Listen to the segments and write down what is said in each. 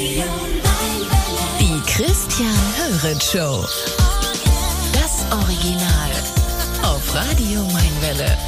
Die Christian Höret Show. Das Original. Auf Radio Mainwelle.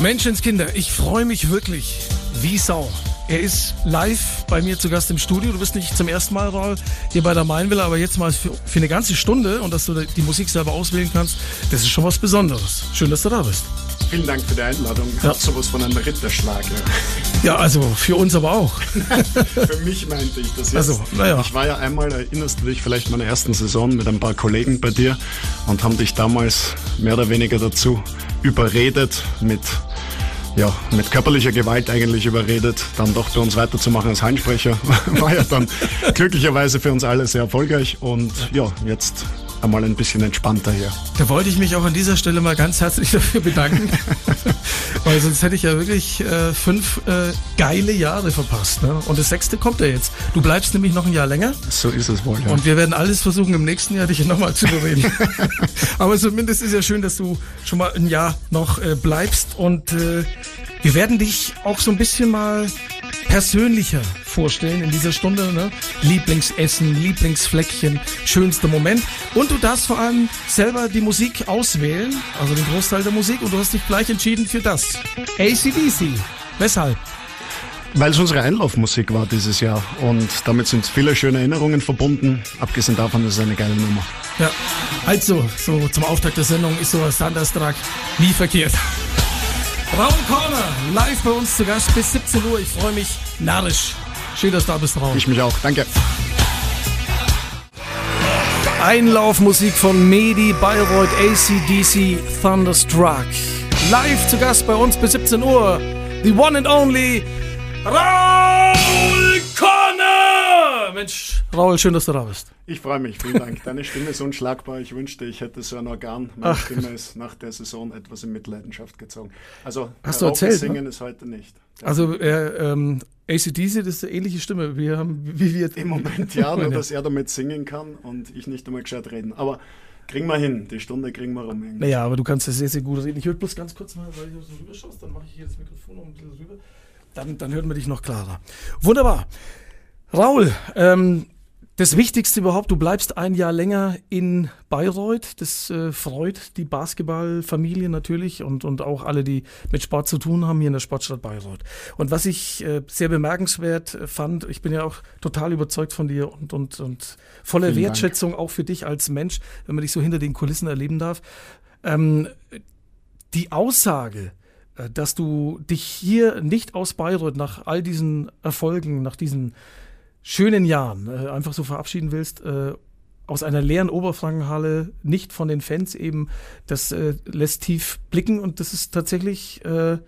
Menschenskinder, ich freue mich wirklich wie Sau. Er ist live bei mir zu Gast im Studio. Du bist nicht zum ersten Mal, hier bei der Mainwelle, aber jetzt mal für, für eine ganze Stunde und dass du die Musik selber auswählen kannst, das ist schon was Besonderes. Schön, dass du da bist. Vielen Dank für die Einladung. Ja. Hat sowas von einem Ritterschlag. Ja. ja, also für uns aber auch. für mich meinte ich das jetzt. Also, naja. Ich war ja einmal, erinnerst du dich vielleicht meiner ersten Saison mit ein paar Kollegen bei dir und haben dich damals mehr oder weniger dazu überredet, mit ja, mit körperlicher Gewalt eigentlich überredet, dann doch bei uns weiterzumachen als Hallenssprecher. War ja dann glücklicherweise für uns alle sehr erfolgreich und ja, jetzt einmal ein bisschen entspannter hier. Da wollte ich mich auch an dieser Stelle mal ganz herzlich dafür bedanken, weil sonst hätte ich ja wirklich äh, fünf äh, geile Jahre verpasst. Ne? Und das sechste kommt ja jetzt. Du bleibst nämlich noch ein Jahr länger. So ist es wohl. Ja. Und wir werden alles versuchen, im nächsten Jahr dich nochmal zu überreden. Aber zumindest ist ja schön, dass du schon mal ein Jahr noch äh, bleibst und äh, wir werden dich auch so ein bisschen mal persönlicher vorstellen in dieser Stunde. Ne? Lieblingsessen, Lieblingsfleckchen, schönster Moment. Und du darfst vor allem selber die Musik auswählen, also den Großteil der Musik. Und du hast dich gleich entschieden für das. ACDC. Weshalb? Weil es unsere Einlaufmusik war dieses Jahr und damit sind viele schöne Erinnerungen verbunden. Abgesehen davon ist es eine geile Nummer. Ja, also so zum Auftakt der Sendung ist so ein Standardstrag nie verkehrt. Raul Corner, live bei uns zu Gast bis 17 Uhr. Ich freue mich narrisch. Schön, dass du da bist, Raul. Ich mich auch. Danke. Einlaufmusik von Medi, Bayreuth, ACDC, Thunderstruck. Live zu Gast bei uns bis 17 Uhr. The one and only Raul Corner! Mensch, Raul, schön, dass du da bist. Ich freue mich, vielen Dank. Deine Stimme ist unschlagbar. Ich wünschte, ich hätte so ein Organ. Meine Ach. Stimme ist nach der Saison etwas in Mitleidenschaft gezogen. Also, Hast du erzählt, singen ne? ist heute nicht. Also, äh, ähm, ACDC, das ist eine ähnliche Stimme. Wir haben, wie wir Im Moment ja, nur dass er damit singen kann und ich nicht einmal gescheit reden. Aber kriegen wir hin, die Stunde kriegen wir rum. Naja, aber du kannst das sehr, sehr gut reden. Ich würde bloß ganz kurz mal, weil ich so rüber schaust, dann mache ich hier das Mikrofon noch ein bisschen rüber. Dann, dann hört man dich noch klarer. Wunderbar. Raul, ähm, das Wichtigste überhaupt, du bleibst ein Jahr länger in Bayreuth. Das äh, freut die Basketballfamilie natürlich und, und auch alle, die mit Sport zu tun haben hier in der Sportstadt Bayreuth. Und was ich äh, sehr bemerkenswert fand, ich bin ja auch total überzeugt von dir und, und, und voller Vielen Wertschätzung Dank. auch für dich als Mensch, wenn man dich so hinter den Kulissen erleben darf. Ähm, die Aussage, äh, dass du dich hier nicht aus Bayreuth nach all diesen Erfolgen, nach diesen schönen Jahren äh, einfach so verabschieden willst, äh, aus einer leeren Oberfrankenhalle, nicht von den Fans eben, das äh, lässt tief blicken und das ist tatsächlich äh,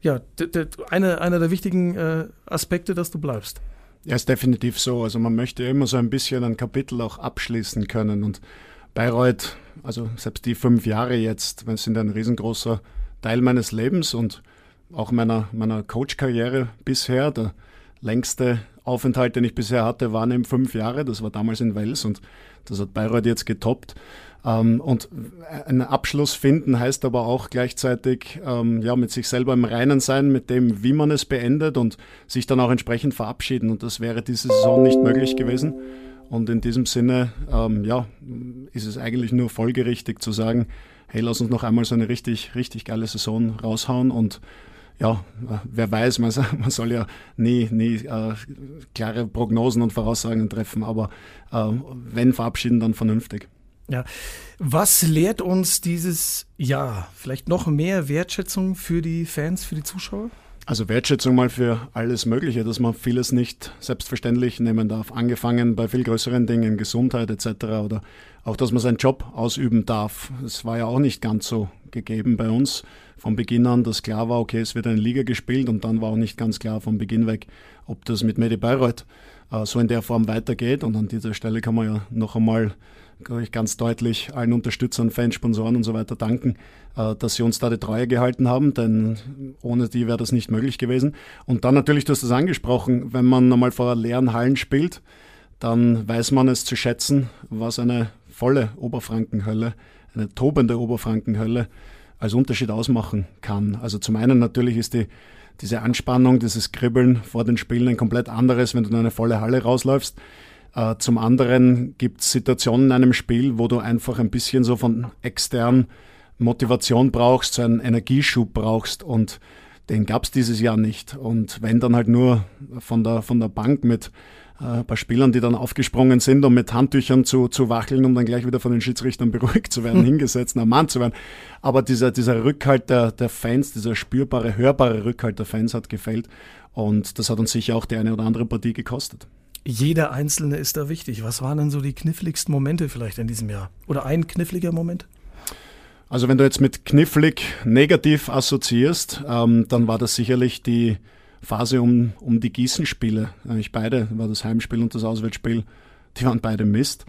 ja, eine, einer der wichtigen äh, Aspekte, dass du bleibst. Ja, ist definitiv so. Also man möchte immer so ein bisschen ein Kapitel auch abschließen können und Bayreuth, also selbst die fünf Jahre jetzt, sind ein riesengroßer Teil meines Lebens und auch meiner, meiner Coach-Karriere bisher. Der längste Aufenthalt, den ich bisher hatte, waren eben fünf Jahre. Das war damals in Wels und das hat Bayreuth jetzt getoppt. Ähm, und einen Abschluss finden heißt aber auch gleichzeitig ähm, ja, mit sich selber im Reinen sein, mit dem, wie man es beendet und sich dann auch entsprechend verabschieden. Und das wäre diese Saison nicht möglich gewesen. Und in diesem Sinne, ähm, ja, ist es eigentlich nur folgerichtig zu sagen, hey, lass uns noch einmal so eine richtig, richtig geile Saison raushauen und ja, wer weiß, man, man soll ja nie, nie äh, klare Prognosen und Voraussagen treffen, aber äh, wenn verabschieden, dann vernünftig. Ja. Was lehrt uns dieses Jahr? Vielleicht noch mehr Wertschätzung für die Fans, für die Zuschauer? Also Wertschätzung mal für alles Mögliche, dass man vieles nicht selbstverständlich nehmen darf. Angefangen bei viel größeren Dingen, Gesundheit etc. oder auch, dass man seinen Job ausüben darf. Das war ja auch nicht ganz so gegeben bei uns von Beginn an, dass klar war, okay, es wird eine Liga gespielt und dann war auch nicht ganz klar von Beginn weg, ob das mit Medi Bayreuth äh, so in der Form weitergeht. Und an dieser Stelle kann man ja noch einmal ich, ganz deutlich allen Unterstützern, Fans, Sponsoren und so weiter danken, äh, dass sie uns da die Treue gehalten haben, denn ohne die wäre das nicht möglich gewesen. Und dann natürlich, du hast das angesprochen, wenn man nochmal vor leeren Hallen spielt, dann weiß man es zu schätzen, was eine volle Oberfrankenhölle, eine tobende Oberfrankenhölle als Unterschied ausmachen kann. Also zum einen natürlich ist die, diese Anspannung, dieses Kribbeln vor den Spielen ein komplett anderes, wenn du in eine volle Halle rausläufst. Äh, zum anderen gibt es Situationen in einem Spiel, wo du einfach ein bisschen so von extern Motivation brauchst, so einen Energieschub brauchst und den gab es dieses Jahr nicht. Und wenn dann halt nur von der, von der Bank mit äh, ein paar Spielern, die dann aufgesprungen sind, um mit Handtüchern zu, zu wacheln, um dann gleich wieder von den Schiedsrichtern beruhigt zu werden, hingesetzt, ein Mann zu werden. Aber dieser, dieser Rückhalt der, der Fans, dieser spürbare, hörbare Rückhalt der Fans hat gefällt. Und das hat uns sicher auch die eine oder andere Partie gekostet. Jeder Einzelne ist da wichtig. Was waren denn so die kniffligsten Momente vielleicht in diesem Jahr? Oder ein kniffliger Moment? Also wenn du jetzt mit knifflig negativ assoziierst, ähm, dann war das sicherlich die Phase um, um die Gießenspiele. Eigentlich beide, war das Heimspiel und das Auswärtsspiel, die waren beide Mist.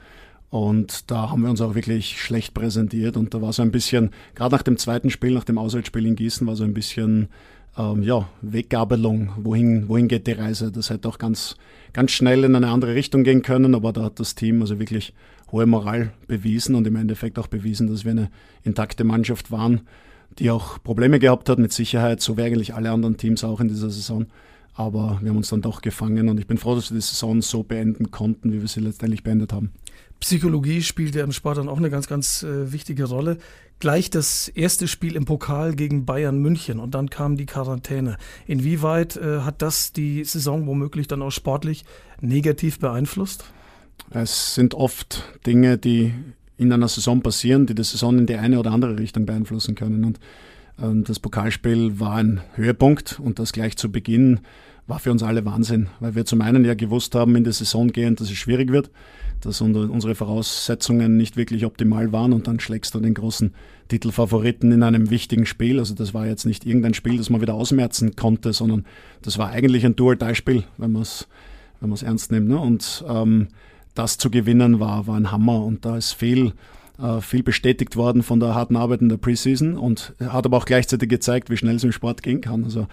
Und da haben wir uns auch wirklich schlecht präsentiert. Und da war so ein bisschen, gerade nach dem zweiten Spiel, nach dem Auswärtsspiel in Gießen, war so ein bisschen ähm, ja, Weggabelung. Wohin, wohin geht die Reise? Das hätte auch ganz, ganz schnell in eine andere Richtung gehen können, aber da hat das Team also wirklich hohe Moral bewiesen und im Endeffekt auch bewiesen, dass wir eine intakte Mannschaft waren, die auch Probleme gehabt hat mit Sicherheit, so wie eigentlich alle anderen Teams auch in dieser Saison. Aber wir haben uns dann doch gefangen und ich bin froh, dass wir die Saison so beenden konnten, wie wir sie letztendlich beendet haben. Psychologie spielt ja im Sport dann auch eine ganz, ganz äh, wichtige Rolle. Gleich das erste Spiel im Pokal gegen Bayern München und dann kam die Quarantäne. Inwieweit äh, hat das die Saison womöglich dann auch sportlich negativ beeinflusst? Es sind oft Dinge, die in einer Saison passieren, die die Saison in die eine oder andere Richtung beeinflussen können. Und ähm, das Pokalspiel war ein Höhepunkt und das gleich zu Beginn war für uns alle Wahnsinn, weil wir zum einen ja gewusst haben, in die Saison gehend, dass es schwierig wird, dass unsere Voraussetzungen nicht wirklich optimal waren und dann schlägst du den großen Titelfavoriten in einem wichtigen Spiel. Also das war jetzt nicht irgendein Spiel, das man wieder ausmerzen konnte, sondern das war eigentlich ein Dual-Die-Spiel, wenn man es wenn ernst nimmt. Ne? Und ähm, das zu gewinnen war, war ein Hammer und da ist viel, äh, viel bestätigt worden von der harten Arbeit in der Preseason und hat aber auch gleichzeitig gezeigt, wie schnell es im Sport gehen kann. Also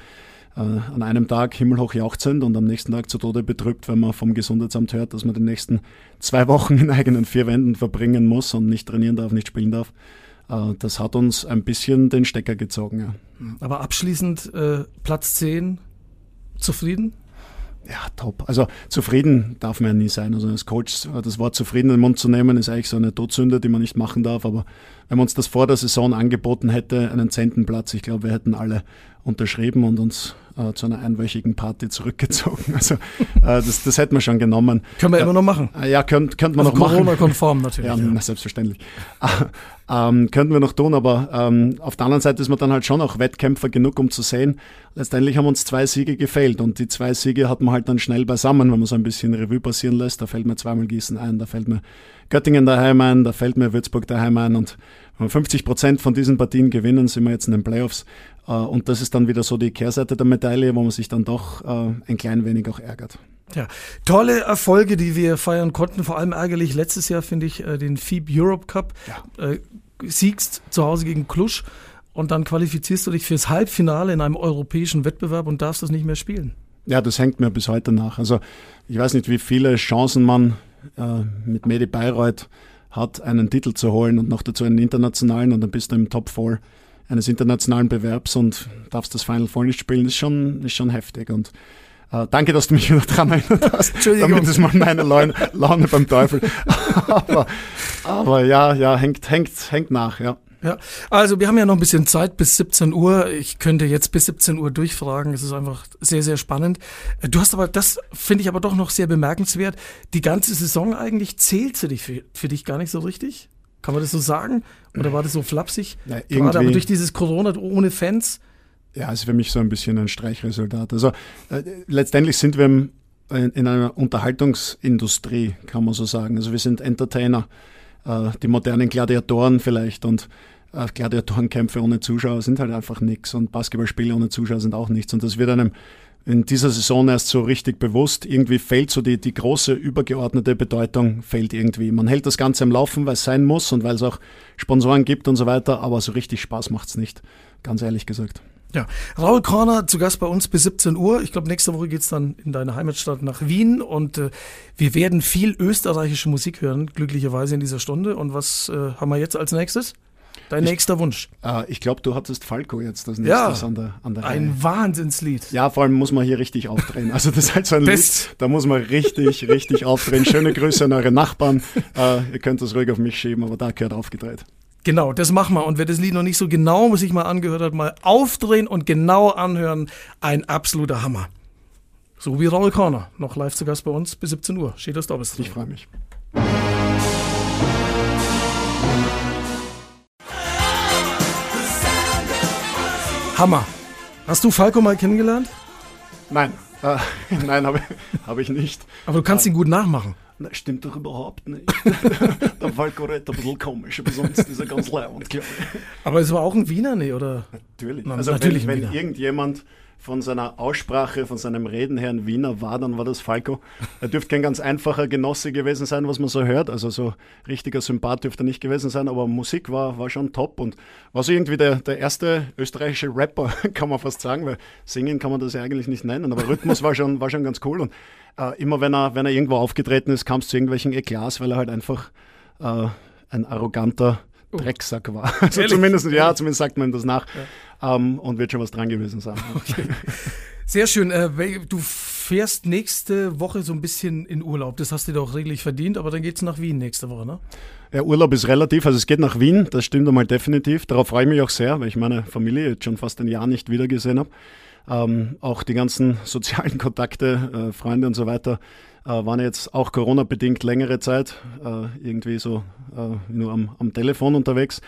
an einem Tag himmelhoch jauchzend und am nächsten Tag zu Tode betrübt, wenn man vom Gesundheitsamt hört, dass man die nächsten zwei Wochen in eigenen vier Wänden verbringen muss und nicht trainieren darf, nicht spielen darf. Äh, das hat uns ein bisschen den Stecker gezogen. Ja. Aber abschließend äh, Platz 10, zufrieden? Ja, top. Also zufrieden darf man ja nie sein. Also als Coach das Wort zufrieden in den Mund zu nehmen, ist eigentlich so eine Todsünde, die man nicht machen darf. Aber wenn man uns das vor der Saison angeboten hätte, einen Zehntenplatz, ich glaube, wir hätten alle unterschrieben und uns äh, zu einer einwöchigen Party zurückgezogen. Also äh, das, das hätten wir schon genommen. Können wir immer noch machen. Äh, ja, könnte könnt man also noch machen. Corona-konform natürlich. Ja, ja. selbstverständlich. ähm, könnten wir noch tun, aber ähm, auf der anderen Seite ist man dann halt schon auch Wettkämpfer genug, um zu sehen, letztendlich haben uns zwei Siege gefehlt und die zwei Siege hat man halt dann schnell beisammen, wenn man so ein bisschen Revue passieren lässt. Da fällt mir zweimal Gießen ein, da fällt mir Göttingen daheim ein, da fällt mir Würzburg daheim ein und wenn wir 50 Prozent von diesen Partien gewinnen, sind wir jetzt in den Playoffs. Äh, und das ist dann wieder so die Kehrseite der Medaille, wo man sich dann doch äh, ein klein wenig auch ärgert. Ja, tolle Erfolge, die wir feiern konnten. Vor allem ärgerlich letztes Jahr finde ich äh, den FIB Europe Cup. Ja. siegst zu Hause gegen Klusch und dann qualifizierst du dich fürs Halbfinale in einem europäischen Wettbewerb und darfst das nicht mehr spielen. Ja, das hängt mir bis heute nach. Also ich weiß nicht, wie viele Chancen man äh, mit Medi Bayreuth hat, einen Titel zu holen und noch dazu einen internationalen und dann bist du im Top 4 eines internationalen Bewerbs und darfst das Final Four nicht spielen, ist schon, ist schon heftig. Und äh, danke, dass du mich wieder dran erinnert hast. Entschuldigung. Damit ist mal meine Laune, Laune beim Teufel. aber, aber ja, ja, hängt, hängt, hängt nach, ja. Ja, also wir haben ja noch ein bisschen Zeit bis 17 Uhr. Ich könnte jetzt bis 17 Uhr durchfragen. Es ist einfach sehr, sehr spannend. Du hast aber, das finde ich aber doch noch sehr bemerkenswert. Die ganze Saison eigentlich zählt sie dich für, für dich gar nicht so richtig. Kann man das so sagen? Oder war das so flapsig? Ja, Gerade aber durch dieses Corona ohne Fans? Ja, ist für mich so ein bisschen ein Streichresultat. Also äh, letztendlich sind wir in, in einer Unterhaltungsindustrie, kann man so sagen. Also wir sind Entertainer, äh, die modernen Gladiatoren vielleicht und äh, Gladiatorenkämpfe ohne Zuschauer sind halt einfach nichts und Basketballspiele ohne Zuschauer sind auch nichts. Und das wird einem in dieser Saison erst so richtig bewusst. Irgendwie fällt so die, die große übergeordnete Bedeutung, fällt irgendwie. Man hält das Ganze am Laufen, weil es sein muss und weil es auch Sponsoren gibt und so weiter, aber so richtig Spaß macht es nicht, ganz ehrlich gesagt. Ja, Raul Korner zu Gast bei uns bis 17 Uhr. Ich glaube, nächste Woche geht es dann in deine Heimatstadt nach Wien und äh, wir werden viel österreichische Musik hören, glücklicherweise in dieser Stunde. Und was äh, haben wir jetzt als nächstes? Dein ich, nächster Wunsch. Äh, ich glaube, du hattest Falco jetzt das nächste ja, an der, an der Ein Reihe. Wahnsinnslied. Ja, vor allem muss man hier richtig aufdrehen. Also das ist halt so ein Lied, da muss man richtig, richtig aufdrehen. Schöne Grüße an eure Nachbarn. Äh, ihr könnt das ruhig auf mich schieben, aber da gehört aufgedreht. Genau, das machen wir. Und wer das Lied noch nicht so genau sich mal angehört hat, mal aufdrehen und genau anhören. Ein absoluter Hammer. So wie Raul Corner. Noch live zu Gast bei uns bis 17 Uhr. Steht das da bis Ich freue mich. Hammer. Hast du Falco mal kennengelernt? Nein, äh, nein, habe hab ich nicht. Aber du kannst ihn gut nachmachen. Das stimmt doch überhaupt nicht. der Falco redet ein bisschen komisch, aber sonst ist er ganz leibend, glaube ich. Aber es war auch ein Wiener, nee, oder? Natürlich. Na, also natürlich wenn, wenn irgendjemand von seiner Aussprache, von seinem Reden her ein Wiener war, dann war das Falco. Er dürfte kein ganz einfacher Genosse gewesen sein, was man so hört. Also so richtiger Sympath dürfte er nicht gewesen sein, aber Musik war, war schon top und war so irgendwie der, der erste österreichische Rapper, kann man fast sagen, weil singen kann man das ja eigentlich nicht nennen, aber Rhythmus war schon, war schon ganz cool und äh, immer wenn er, wenn er irgendwo aufgetreten ist, kam es zu irgendwelchen Eklats, weil er halt einfach äh, ein arroganter Drecksack war. Also Ehrlich? zumindest, ja, zumindest sagt man das nach. Ähm, und wird schon was dran gewesen sein. Sehr schön. Äh, du fährst nächste Woche so ein bisschen in Urlaub. Das hast du dir doch redlich verdient, aber dann geht's nach Wien nächste Woche, ne? Ja, Urlaub ist relativ, also es geht nach Wien, das stimmt einmal definitiv. Darauf freue ich mich auch sehr, weil ich meine Familie jetzt schon fast ein Jahr nicht wiedergesehen habe. Ähm, auch die ganzen sozialen Kontakte, äh, Freunde und so weiter, waren jetzt auch Corona-bedingt längere Zeit äh, irgendwie so äh, nur am, am Telefon unterwegs.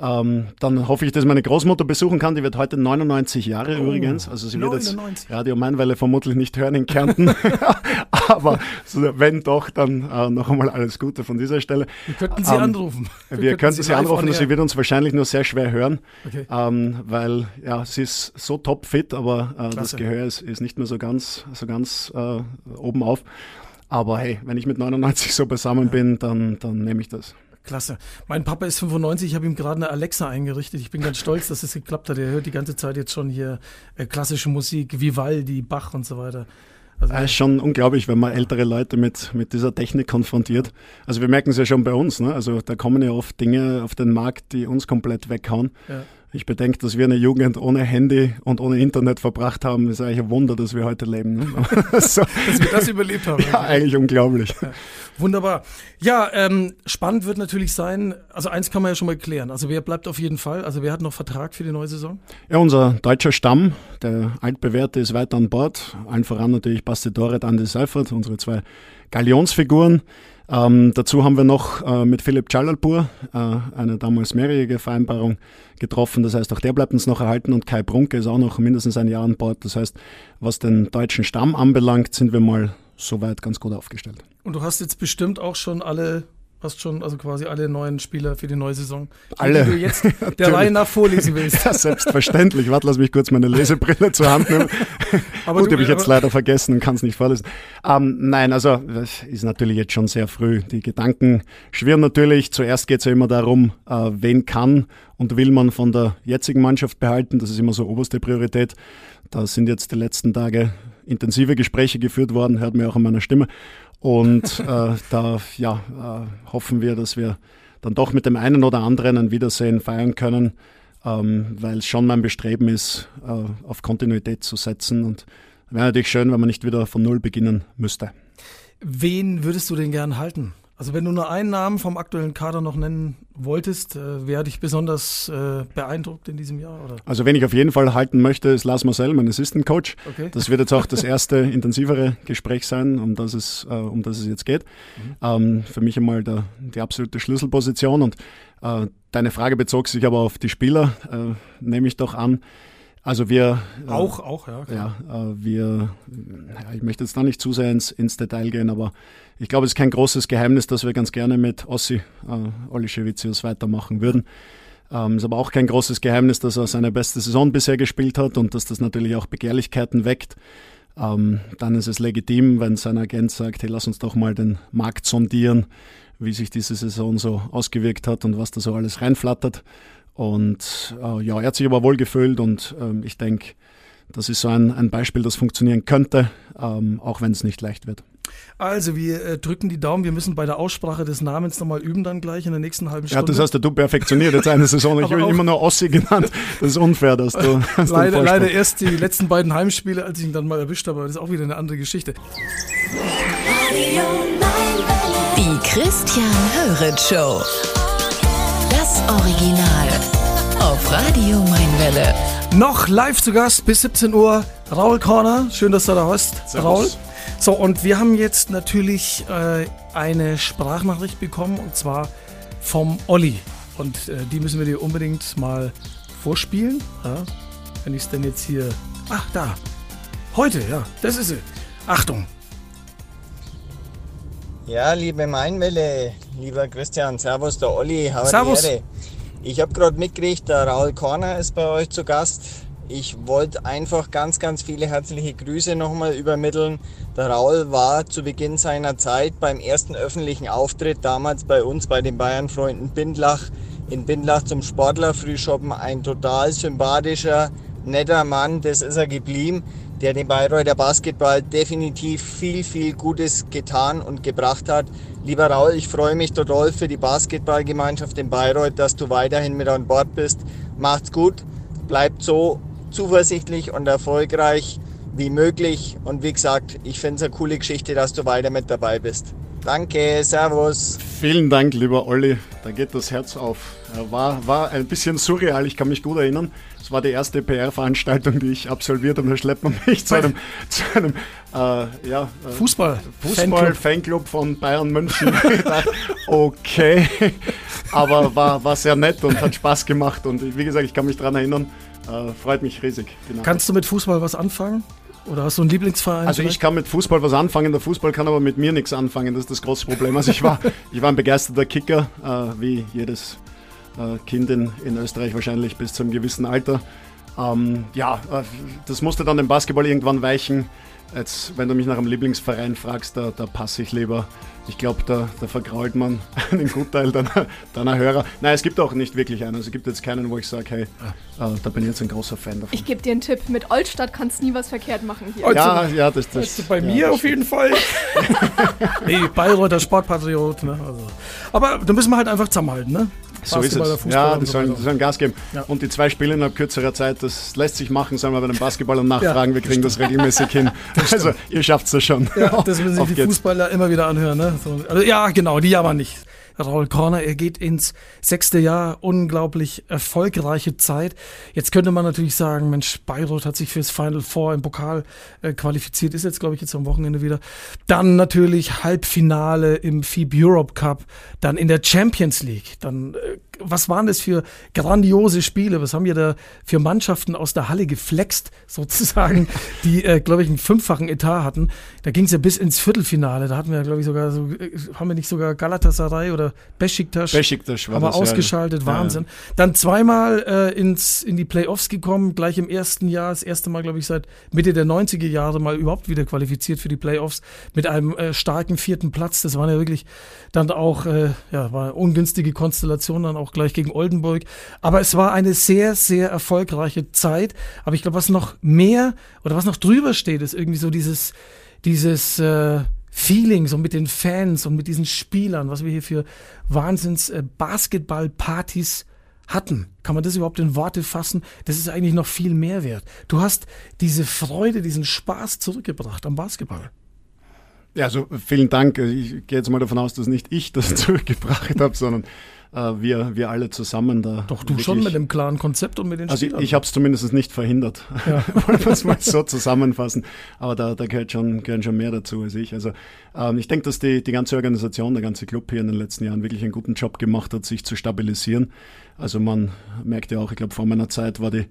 Ähm, dann hoffe ich, dass meine Großmutter besuchen kann. Die wird heute 99 Jahre übrigens. Also sie wird jetzt 99. Radio Mainwelle vermutlich nicht hören in Kärnten. Aber wenn doch, dann äh, noch einmal alles Gute von dieser Stelle. Wir könnten sie Ähm, anrufen. Wir, könnten sie live anrufen und sie wird uns wahrscheinlich nur sehr schwer hören, Okay. ähm, weil ja, sie ist so topfit, aber äh, das. Gehör ist, ist nicht mehr so ganz, so ganz äh, oben auf. Aber hey, wenn ich mit 99 so beisammen bin, dann, dann nehme ich das. Klasse. Mein Papa ist 95, ich habe ihm gerade eine Alexa eingerichtet. Ich bin ganz stolz, dass es geklappt hat. Er hört die ganze Zeit jetzt schon hier äh, klassische Musik, Vivaldi, Bach und so weiter. Also, Es ist schon unglaublich, wenn man ältere Leute mit, mit dieser Technik konfrontiert. Also wir merken es ja schon bei uns. Ne? Also da kommen ja oft Dinge auf den Markt, die uns komplett weghauen. ja. Ich bedenke, dass wir eine Jugend ohne Handy und ohne Internet verbracht haben. ist eigentlich ein Wunder, dass wir heute leben. Ne? so, Dass wir das überlebt haben. ja, eigentlich unglaublich. Wunderbar. Ja, ähm, spannend wird natürlich sein, also eins kann man ja schon mal klären. Also wer bleibt auf jeden Fall? Also wer hat noch Vertrag für die neue Saison? Ja, unser deutscher Stamm, der altbewährte, ist weiter an Bord. Allen voran natürlich Bastidore, Andi Seifert, unsere zwei Galionsfiguren. Ähm, dazu haben wir noch äh, mit Philipp Chalalpur äh, eine damals mehrjährige Vereinbarung getroffen. Das heißt, auch der bleibt uns noch erhalten und Kai Brunke ist auch noch mindestens ein Jahr an Bord. Das heißt, was den deutschen Stamm anbelangt, sind wir mal soweit ganz gut aufgestellt. Und du hast jetzt bestimmt auch schon alle, hast schon also quasi alle neuen Spieler für die neue Saison, die Alle. du jetzt der Reihe nach vorlesen willst. Ja, selbstverständlich. Warte, lass mich kurz meine Lesebrille zur Hand nehmen. Aber Gut, habe ich jetzt leider vergessen und kann es nicht vorlesen. Ähm, nein, also das ist natürlich jetzt schon sehr früh. Die Gedanken schwirren natürlich. Zuerst geht es ja immer darum, äh, wen kann und will man von der jetzigen Mannschaft behalten. Das ist immer so oberste Priorität. Da sind jetzt die letzten Tage intensive Gespräche geführt worden, hört man auch an meiner Stimme. Und äh, da ja, äh, hoffen wir, dass wir dann doch mit dem einen oder anderen ein Wiedersehen feiern können, ähm, weil es schon mein Bestreben ist, äh, auf Kontinuität zu setzen. Und wäre natürlich schön, wenn man nicht wieder von Null beginnen müsste. Wen würdest du denn gern halten? Also wenn du nur einen Namen vom aktuellen Kader noch nennen wolltest, äh, wer dich besonders äh, beeindruckt in diesem Jahr? Oder? Also wen ich auf jeden Fall halten möchte, ist Lars Marcel, mein Assistant Coach. Okay. Das wird jetzt auch das erste intensivere Gespräch sein, um das es, äh, um das es jetzt geht. Ähm, für mich einmal der, die absolute Schlüsselposition. Und äh, deine Frage bezog sich aber auf die Spieler, äh, nehme ich doch an. Also wir äh, auch, auch, ja. klar. Ja, äh, wir, ja, ich möchte jetzt da nicht zu sehr ins, ins Detail gehen, aber ich glaube, es ist kein großes Geheimnis, dass wir ganz gerne mit Ossi äh, Olischewitzius weitermachen würden. Ähm, ist aber auch kein großes Geheimnis, dass er seine beste Saison bisher gespielt hat und dass das natürlich auch Begehrlichkeiten weckt. Ähm, dann ist es legitim, wenn sein Agent sagt, hey, lass uns doch mal den Markt sondieren, wie sich diese Saison so ausgewirkt hat und was da so alles reinflattert. Und äh, ja, er hat sich aber wohl gefühlt und ähm, ich denke, das ist so ein, ein Beispiel, das funktionieren könnte, ähm, auch wenn es nicht leicht wird. Also, wir äh, drücken die Daumen. Wir müssen bei der Aussprache des Namens nochmal üben, dann gleich in der nächsten halben Stunde. Ja, das hast du perfektioniert jetzt eine Saison. Ich bin immer nur Ossi genannt. Das ist unfair, dass du. Dass leider, du leider erst die letzten beiden Heimspiele, als ich ihn dann mal erwischt habe. Aber das ist auch wieder eine andere Geschichte. Die Christian Höret Show. Das Original. Auf Radio Mainwelle. Noch live zu Gast bis 17 Uhr. Raul Corner. Schön, dass du da Servus. Raul. So, und wir haben jetzt natürlich äh, eine Sprachnachricht bekommen und zwar vom Olli. Und äh, die müssen wir dir unbedingt mal vorspielen. Ja? Wenn ich es denn jetzt hier. Ach, da. Heute, ja, das ist sie. Achtung. Ja, liebe Mainwelle, lieber Christian, Servus, der Olli, habe Servus. Ich habe gerade mitgekriegt, der Raul Korner ist bei euch zu Gast. Ich wollte einfach ganz, ganz viele herzliche Grüße nochmal übermitteln. Der Raul war zu Beginn seiner Zeit beim ersten öffentlichen Auftritt damals bei uns, bei den Bayern-Freunden Bindlach, in Bindlach zum Sportler-Frühschoppen ein total sympathischer, netter Mann. Das ist er geblieben, der dem Bayreuther Basketball definitiv viel, viel Gutes getan und gebracht hat. Lieber Raul, ich freue mich total für die Basketballgemeinschaft in Bayreuth, dass du weiterhin mit an Bord bist. Macht's gut, bleibt so zuversichtlich und erfolgreich wie möglich. Und wie gesagt, ich finde es eine coole Geschichte, dass du weiter mit dabei bist. Danke, Servus. Vielen Dank, lieber Olli. Da geht das Herz auf. War, war ein bisschen surreal, ich kann mich gut erinnern. Es war die erste PR-Veranstaltung, die ich absolviert habe. Da schleppt man mich zu einem, zu einem äh, ja, äh, Fußball, Fußball Fanclub von Bayern München. okay, aber war, war sehr nett und hat Spaß gemacht. Und wie gesagt, ich kann mich daran erinnern, äh, freut mich riesig. Genau. Kannst du mit Fußball was anfangen? Oder hast du einen Lieblingsverein? Also ich kann mit Fußball was anfangen, der Fußball kann aber mit mir nichts anfangen, das ist das große Problem. Also ich war, ich war ein begeisterter Kicker, äh, wie jedes äh, Kind in, in, Österreich wahrscheinlich bis zu einem gewissen Alter. Ähm, ja, äh, das musste dann dem Basketball irgendwann weichen. Jetzt, wenn du mich nach einem Lieblingsverein fragst, da, da passe ich lieber ich glaube, da, da vergrault man einen Gutteil deiner, deiner Hörer. Nein, es gibt auch nicht wirklich einen. Also es gibt jetzt keinen, wo ich sage, hey, äh, da bin ich jetzt ein großer Fan davon. Ich gebe dir einen Tipp, mit Olstadt kannst du nie was verkehrt machen hier. Ja, ja, das, das also bei ja, mir auf jeden Fall. nee, Bayreuther Sportpatriot. Ne? Also. Aber da müssen wir halt einfach zusammenhalten, ne? So ist es. Ja, die sollen, die sollen Gas geben. Ja. Und die zwei Spiele innerhalb kürzerer Zeit, das lässt sich machen, sollen wir bei den Basketballern nachfragen. Ja. Wir kriegen das regelmäßig hin. Also, ihr schafft es schon. Ja, das müssen sich die. Fußballer immer wieder anhören. Ne? So, also, ja, genau, die aber nicht. Raul Korner, er geht ins sechste Jahr, unglaublich erfolgreiche Zeit. Jetzt könnte man natürlich sagen, Mensch, Bayreuth hat sich fürs Final Four im Pokal äh, qualifiziert, ist jetzt, glaube ich, jetzt am Wochenende wieder. Dann natürlich Halbfinale im FIB Europe Cup, dann in der Champions League, dann äh, was waren das für grandiose Spiele? Was haben wir da für Mannschaften aus der Halle geflext, sozusagen, die, äh, glaube ich, einen fünffachen Etat hatten? Da ging es ja bis ins Viertelfinale. Da hatten wir, glaube ich, sogar so, äh, haben wir nicht sogar Galatasaray oder Besiktas, Besiktas war das, ausgeschaltet, ja. Wahnsinn. Ja. Dann zweimal äh, ins, in die Playoffs gekommen, gleich im ersten Jahr, das erste Mal, glaube ich, seit Mitte der 90er Jahre mal überhaupt wieder qualifiziert für die Playoffs mit einem äh, starken vierten Platz. Das waren ja wirklich dann auch, äh, ja, war eine ungünstige Konstellation dann auch gleich gegen Oldenburg. Aber es war eine sehr, sehr erfolgreiche Zeit. Aber ich glaube, was noch mehr oder was noch drüber steht, ist irgendwie so dieses, dieses äh, Feeling so mit den Fans und mit diesen Spielern, was wir hier für Wahnsinns äh, hatten. Kann man das überhaupt in Worte fassen? Das ist eigentlich noch viel mehr wert. Du hast diese Freude, diesen Spaß zurückgebracht am Basketball. Ja, also vielen Dank. Ich gehe jetzt mal davon aus, dass nicht ich das zurückgebracht habe, sondern wir, wir alle zusammen da. Doch, du wirklich, schon mit dem klaren Konzept und mit den Also Spielern. ich, ich habe es zumindest nicht verhindert, ja. wollen wir es mal so zusammenfassen. Aber da, da gehört schon, gehören schon mehr dazu als ich. Also ähm, ich denke, dass die, die ganze Organisation, der ganze Club hier in den letzten Jahren wirklich einen guten Job gemacht hat, sich zu stabilisieren. Also man merkt ja auch, ich glaube, vor meiner Zeit war die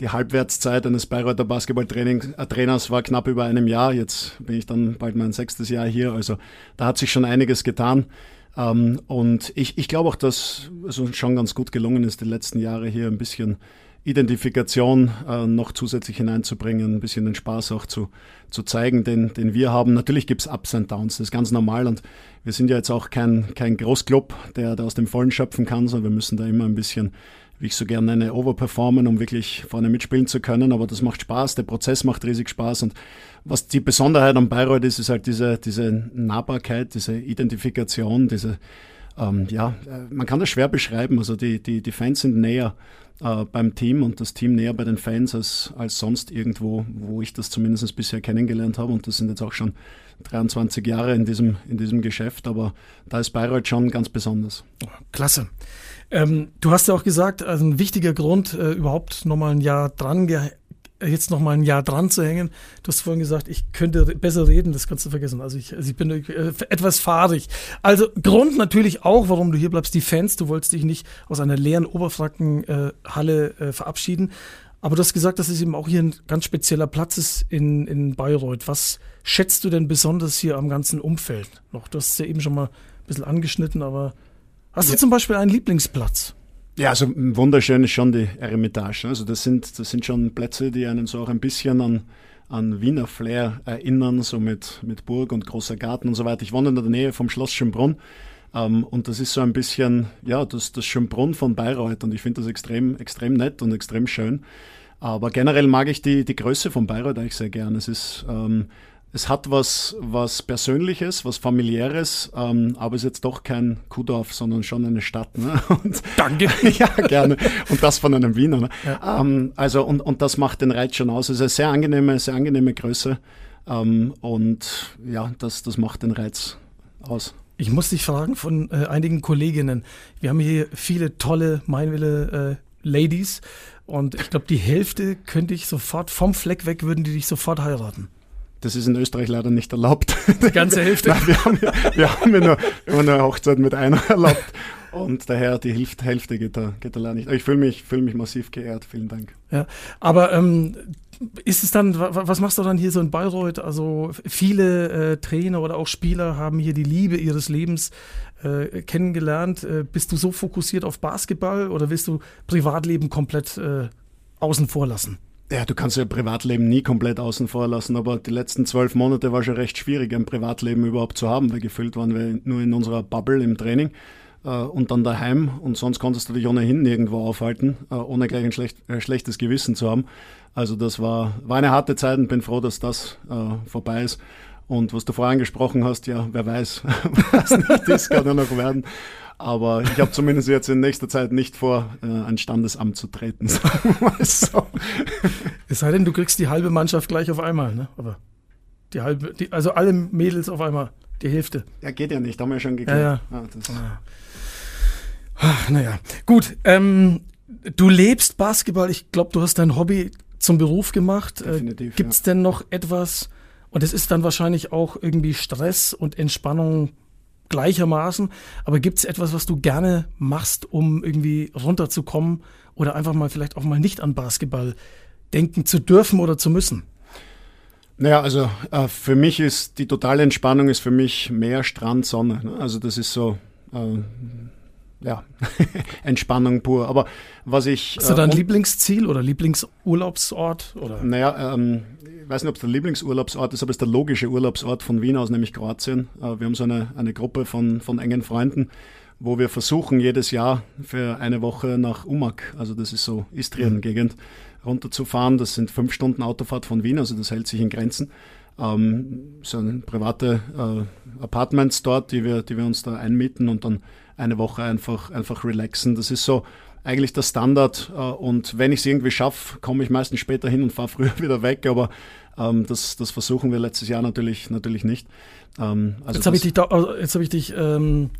die Halbwertszeit eines Bayreuther Basketballtrainers war knapp über einem Jahr. Jetzt bin ich dann bald mein sechstes Jahr hier. Also da hat sich schon einiges getan. Ähm, und ich, ich glaube auch, dass es uns schon ganz gut gelungen ist, die letzten Jahre hier ein bisschen Identifikation äh, noch zusätzlich hineinzubringen, ein bisschen den Spaß auch zu, zu zeigen, den, den wir haben. Natürlich gibt's Ups und Downs, das ist ganz normal und wir sind ja jetzt auch kein, kein Großclub, der, der aus dem Vollen schöpfen kann, sondern wir müssen da immer ein bisschen wie ich so gerne nenne, overperformen, um wirklich vorne mitspielen zu können. Aber das macht Spaß, der Prozess macht riesig Spaß. Und was die Besonderheit am Bayreuth ist, ist halt diese, diese Nahbarkeit, diese Identifikation, diese, ähm, ja, äh, man kann das schwer beschreiben. Also die, die, die Fans sind näher äh, beim Team und das Team näher bei den Fans als, als sonst irgendwo, wo ich das zumindest bisher kennengelernt habe. Und das sind jetzt auch schon 23 Jahre in diesem, in diesem Geschäft, aber da ist Bayreuth schon ganz besonders. Klasse. Ähm, du hast ja auch gesagt, also ein wichtiger Grund, äh, überhaupt nochmal ein Jahr dran jetzt noch mal ein Jahr dran zu hängen. Du hast vorhin gesagt, ich könnte besser reden, das kannst du vergessen. Also ich, also ich bin äh, etwas fahrig. Also Grund natürlich auch, warum du hier bleibst, die Fans. Du wolltest dich nicht aus einer leeren Oberfrankenhalle äh, verabschieden. Aber du hast gesagt, dass es eben auch hier ein ganz spezieller Platz ist in, in Bayreuth. Was schätzt du denn besonders hier am ganzen Umfeld noch? Du hast es ja eben schon mal ein bisschen angeschnitten, aber hast ja. du zum Beispiel einen Lieblingsplatz? Ja, also wunderschön ist schon die Eremitage. Also das sind, das sind schon Plätze, die einen so auch ein bisschen an, an Wiener Flair erinnern, so mit, mit Burg und großer Garten und so weiter. Ich wohne in der Nähe vom Schloss Schönbrunn ähm, und das ist so ein bisschen, ja, das, das Schönbrunn von Bayreuth und ich finde das extrem, extrem nett und extrem schön. Aber generell mag ich die, die Größe von Bayreuth eigentlich sehr gern. Es ist ähm, es hat was, was Persönliches, was Familiäres, ähm, aber ist jetzt doch kein Kuhdorf, sondern schon eine Stadt. Ne? Und, Danke. ja, gerne. Und das von einem Wiener. Ne? Ja. Ähm, also, und, und das macht den Reiz schon aus. Es ist eine sehr angenehme, sehr angenehme Größe. Ähm, und ja, das, das macht den Reiz aus. Ich muss dich fragen von äh, einigen Kolleginnen. Wir haben hier viele tolle Meinwille äh, Ladies und ich glaube, die Hälfte könnte ich sofort vom Fleck weg, würden die dich sofort heiraten. Das ist in Österreich leider nicht erlaubt. Die ganze Hälfte? Nein, wir haben, wir haben ja nur, nur eine Hochzeit mit einer erlaubt. Und daher die Hälfte, Hälfte geht da, geht da leider nicht. Aber ich fühle mich, fühl mich massiv geehrt. Vielen Dank. Ja, aber ähm, ist es dann, was machst du dann hier so in Bayreuth? Also viele äh, Trainer oder auch Spieler haben hier die Liebe ihres Lebens äh, kennengelernt. Äh, bist du so fokussiert auf Basketball oder willst du Privatleben komplett äh, außen vor lassen? Ja, du kannst ja Privatleben nie komplett außen vor lassen, aber die letzten zwölf Monate war schon recht schwierig, ein Privatleben überhaupt zu haben, weil gefüllt waren wir nur in unserer Bubble im Training äh, und dann daheim und sonst konntest du dich ohnehin nirgendwo aufhalten, äh, ohne gleich ein schlecht, äh, schlechtes Gewissen zu haben. Also das war, war eine harte Zeit und bin froh, dass das äh, vorbei ist. Und was du vorher angesprochen hast, ja, wer weiß, was nicht ist, kann ja noch werden. Aber ich habe zumindest jetzt in nächster Zeit nicht vor, äh, ein Standesamt zu treten. so. Es sei denn, du kriegst die halbe Mannschaft gleich auf einmal, ne? Aber die halbe, die, also alle Mädels auf einmal, die Hälfte. Ja, geht ja nicht, haben wir ja schon geklärt. Ja, ja. Ah, Ach, naja, gut. Ähm, du lebst Basketball. Ich glaube, du hast dein Hobby zum Beruf gemacht. Äh, Definitiv. Gibt es ja. denn noch etwas, und es ist dann wahrscheinlich auch irgendwie Stress und Entspannung gleichermaßen. Aber gibt es etwas, was du gerne machst, um irgendwie runterzukommen oder einfach mal vielleicht auch mal nicht an Basketball denken zu dürfen oder zu müssen? Naja, also äh, für mich ist die totale Entspannung ist für mich Meer, Strand, Sonne. Ne? Also das ist so äh, ja, Entspannung pur. Aber was ich. Hast du dein äh, Lieblingsziel oder Lieblingsurlaubsort? Oder? Naja, ähm, ich weiß nicht, ob es der Lieblingsurlaubsort ist, aber es ist der logische Urlaubsort von Wien aus, nämlich Kroatien. Äh, wir haben so eine, eine Gruppe von, von engen Freunden, wo wir versuchen, jedes Jahr für eine Woche nach Umag, also das ist so Istrien-Gegend, runterzufahren. Das sind fünf Stunden Autofahrt von Wien, also das hält sich in Grenzen. Ähm, so private äh, Apartments dort, die wir, die wir uns da einmieten und dann eine Woche einfach, einfach relaxen. Das ist so eigentlich der Standard. Äh, und wenn ich es irgendwie schaffe, komme ich meistens später hin und fahre früher wieder weg. Aber ähm, das, das versuchen wir letztes Jahr natürlich, natürlich nicht. Ähm, also jetzt habe ich dich, da, also jetzt hab ich dich ähm,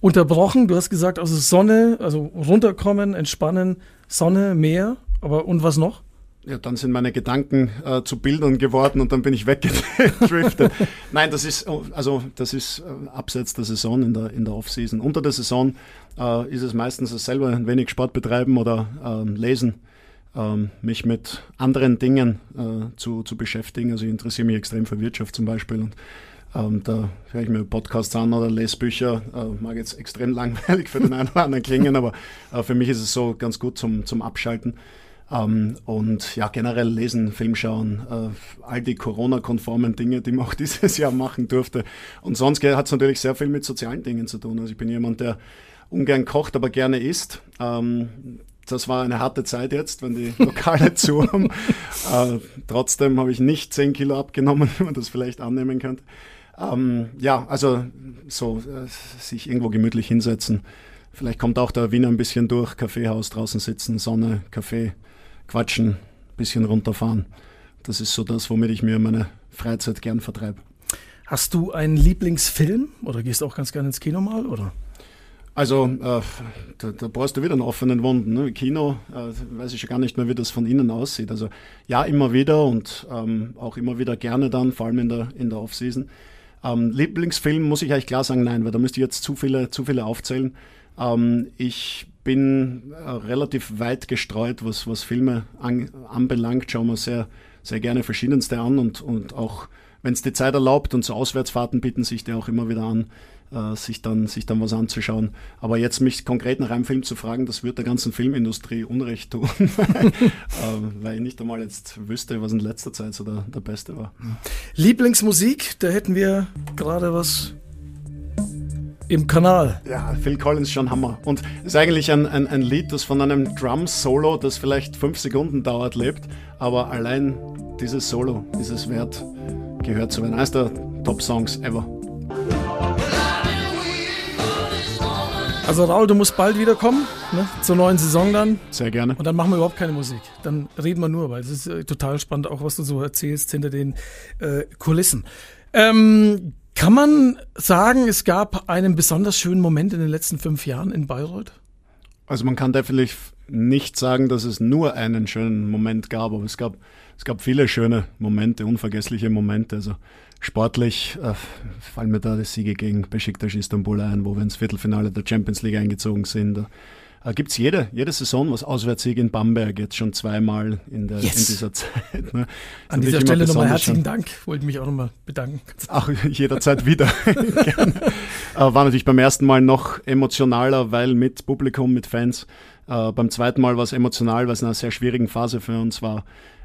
unterbrochen. Du hast gesagt, also Sonne, also runterkommen, entspannen, Sonne, Meer. Aber und was noch? Ja, dann sind meine Gedanken äh, zu Bildern geworden und dann bin ich weggedriftet. Nein, das ist, also das ist äh, abseits der Saison in der, in der Off-Season. Unter der Saison äh, ist es meistens selber ein wenig Sport betreiben oder ähm, lesen, ähm, mich mit anderen Dingen äh, zu, zu beschäftigen. Also ich interessiere mich extrem für Wirtschaft zum Beispiel und ähm, da höre ich mir Podcasts an oder lese Bücher. Äh, mag jetzt extrem langweilig für den einen oder anderen klingen, aber äh, für mich ist es so ganz gut zum, zum Abschalten. Ähm, und ja, generell lesen, Film schauen, äh, all die Corona-konformen Dinge, die man auch dieses Jahr machen durfte. Und sonst hat es natürlich sehr viel mit sozialen Dingen zu tun. Also ich bin jemand, der ungern kocht, aber gerne isst. Ähm, das war eine harte Zeit jetzt, wenn die Lokale zu haben. Äh, trotzdem habe ich nicht 10 Kilo abgenommen, wie man das vielleicht annehmen könnte. Ähm, ja, also so äh, sich irgendwo gemütlich hinsetzen. Vielleicht kommt auch der Wiener ein bisschen durch, Kaffeehaus draußen sitzen, Sonne, Kaffee, quatschen, bisschen runterfahren. Das ist so das, womit ich mir meine Freizeit gern vertreibe. Hast du einen Lieblingsfilm oder gehst du auch ganz gerne ins Kino mal? Oder? Also, äh, da, da brauchst du wieder einen offenen Wunden. Ne? Kino, äh, weiß ich schon gar nicht mehr, wie das von innen aussieht. Also, ja, immer wieder und ähm, auch immer wieder gerne dann, vor allem in der, in der Off-Season. Ähm, Lieblingsfilm muss ich eigentlich klar sagen, nein, weil da müsste ich jetzt zu viele, zu viele aufzählen. Ähm, ich bin äh, relativ weit gestreut, was, was Filme an, anbelangt. Schauen wir sehr, sehr gerne verschiedenste an und, und auch wenn es die Zeit erlaubt und so Auswärtsfahrten bieten sich die auch immer wieder an, äh, sich, dann, sich dann was anzuschauen. Aber jetzt mich konkret nach einem Film zu fragen, das wird der ganzen Filmindustrie Unrecht tun, äh, weil ich nicht einmal jetzt wüsste, was in letzter Zeit so der, der beste war. Lieblingsmusik, da hätten wir gerade was im Kanal. Ja, Phil Collins schon Hammer. Und ist eigentlich ein, ein, ein Lied, das von einem Drum-Solo, das vielleicht fünf Sekunden dauert, lebt. Aber allein dieses Solo ist es wert, gehört zu werden. Eines der Top-Songs ever. Also Raul, du musst bald wiederkommen, ne, zur neuen Saison dann. Sehr gerne. Und dann machen wir überhaupt keine Musik. Dann reden wir nur, weil es ist äh, total spannend, auch was du so erzählst hinter den äh, Kulissen. Ähm, kann man sagen, es gab einen besonders schönen Moment in den letzten fünf Jahren in Bayreuth? Also man kann definitiv nicht sagen, dass es nur einen schönen Moment gab, aber es gab, es gab viele schöne Momente, unvergessliche Momente. Also sportlich äh, fallen mir da die Siege gegen Besiktas Istanbul ein, wo wir ins Viertelfinale der Champions League eingezogen sind. Da äh, gibt es jede, jede Saison was Auswärtssieg in Bamberg, jetzt schon zweimal in, der, yes. in dieser Zeit. Ne? An dieser Stelle nochmal herzlichen Dank, wollte mich auch nochmal bedanken. Auch jederzeit wieder. Äh, war natürlich beim ersten Mal noch emotionaler, weil mit Publikum, mit Fans. Äh, beim zweiten Mal war es emotional, weil es in einer sehr schwierigen Phase für uns war.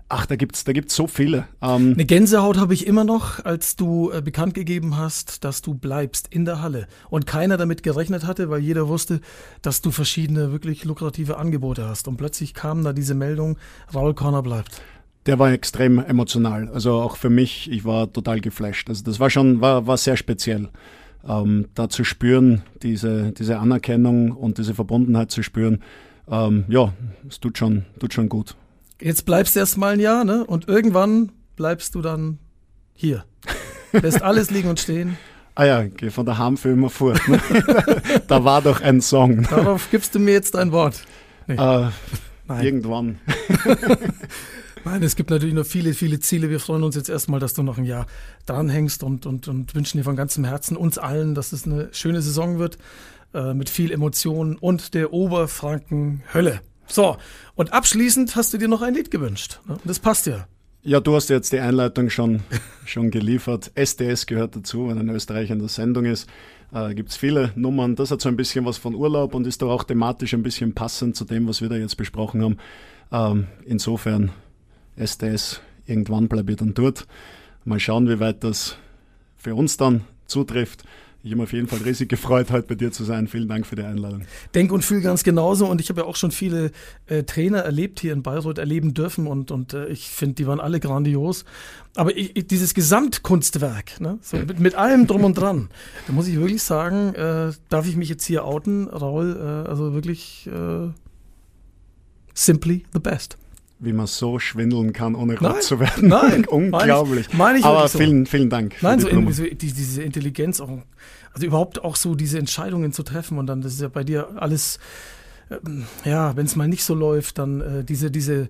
Ach, da gibt's, da gibt's so viele. Ähm Eine Gänsehaut habe ich immer noch, als du äh, bekannt gegeben hast, dass du bleibst in der Halle und keiner damit gerechnet hatte, weil jeder wusste, dass du verschiedene wirklich lukrative Angebote hast. Und plötzlich kam da diese Meldung, Raul Corner bleibt. Der war extrem emotional. Also auch für mich, ich war total geflasht. Also das war schon, war, war sehr speziell. Ähm, da zu spüren, diese, diese Anerkennung und diese Verbundenheit zu spüren, ähm, ja, es tut schon, tut schon gut jetzt bleibst du erst mal ein Jahr, ne? Und irgendwann bleibst du dann hier. Lässt alles liegen und stehen. Ah ja, geh von der Harmfilm immer fort. Ne? da war doch ein Song. Darauf gibst du mir jetzt ein Wort. Nee. Äh, irgendwann. Nein, es gibt natürlich noch viele, viele Ziele. Wir freuen uns jetzt erstmal, dass du noch ein Jahr dranhängst und, und, und wünschen dir von ganzem Herzen uns allen, dass es eine schöne Saison wird äh, mit viel Emotionen und der Oberfranken Hölle. So, und abschließend hast du dir noch ein Lied gewünscht. Ne? Das passt ja. Ja, du hast jetzt die Einleitung schon, schon geliefert. SDS gehört dazu, wenn ein Österreich in der Sendung ist. Äh, Gibt es viele Nummern. Das hat so ein bisschen was von Urlaub und ist doch auch thematisch ein bisschen passend zu dem, was wir da jetzt besprochen haben. Ähm, insofern, SDS, irgendwann bleibe ich dann dort. Mal schauen, wie weit das für uns dann zutrifft. Ich habe mich auf jeden Fall riesig gefreut, heute bei dir zu sein. Vielen Dank für die Einladung. Denk und fühl ganz genauso. Und ich habe ja auch schon viele äh, Trainer erlebt hier in Bayreuth, erleben dürfen. Und, und äh, ich finde, die waren alle grandios. Aber ich, ich, dieses Gesamtkunstwerk, ne, so mit, mit, allem drum und dran, da muss ich wirklich sagen, äh, darf ich mich jetzt hier outen, Raul? Äh, also wirklich äh, simply the best wie man so schwindeln kann, ohne rot zu werden. Nein, unglaublich. Meine ich, meine ich Aber vielen, so. vielen Dank. Nein, so, in, so die, diese Intelligenz, auch, also überhaupt auch so diese Entscheidungen zu treffen und dann, das ist ja bei dir alles, ähm, ja, wenn es mal nicht so läuft, dann äh, diese, diese,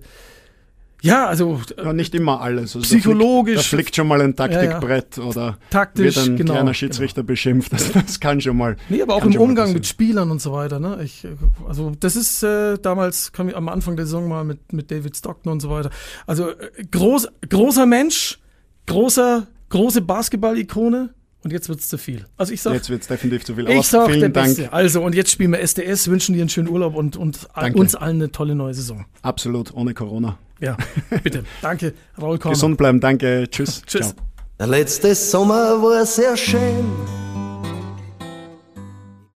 ja, also. Ja, nicht immer alles. Also psychologisch. Da fliegt, da fliegt, schon mal ein Taktikbrett ja, ja. oder Taktisch, wird ein genau, kleiner Schiedsrichter genau. beschimpft. Das, das, kann schon mal. Nee, aber auch im Umgang mit Spielern und so weiter. Ne? Ich, also, das ist äh, damals, kam ich am Anfang der Saison mal mit, mit David Stockton und so weiter. Also, äh, groß, großer Mensch, großer, große Basketball-Ikone. Und jetzt wird es zu viel. Also ich sag, jetzt wird es definitiv zu viel. Aber ich sag vielen Dank. Beste. Also und jetzt spielen wir SDS, wünschen dir einen schönen Urlaub und, und uns allen eine tolle neue Saison. Absolut, ohne Corona. Ja, bitte. danke, Raul Korner. Gesund bleiben, danke. Tschüss. Tschüss. Der letzte Sommer war sehr schön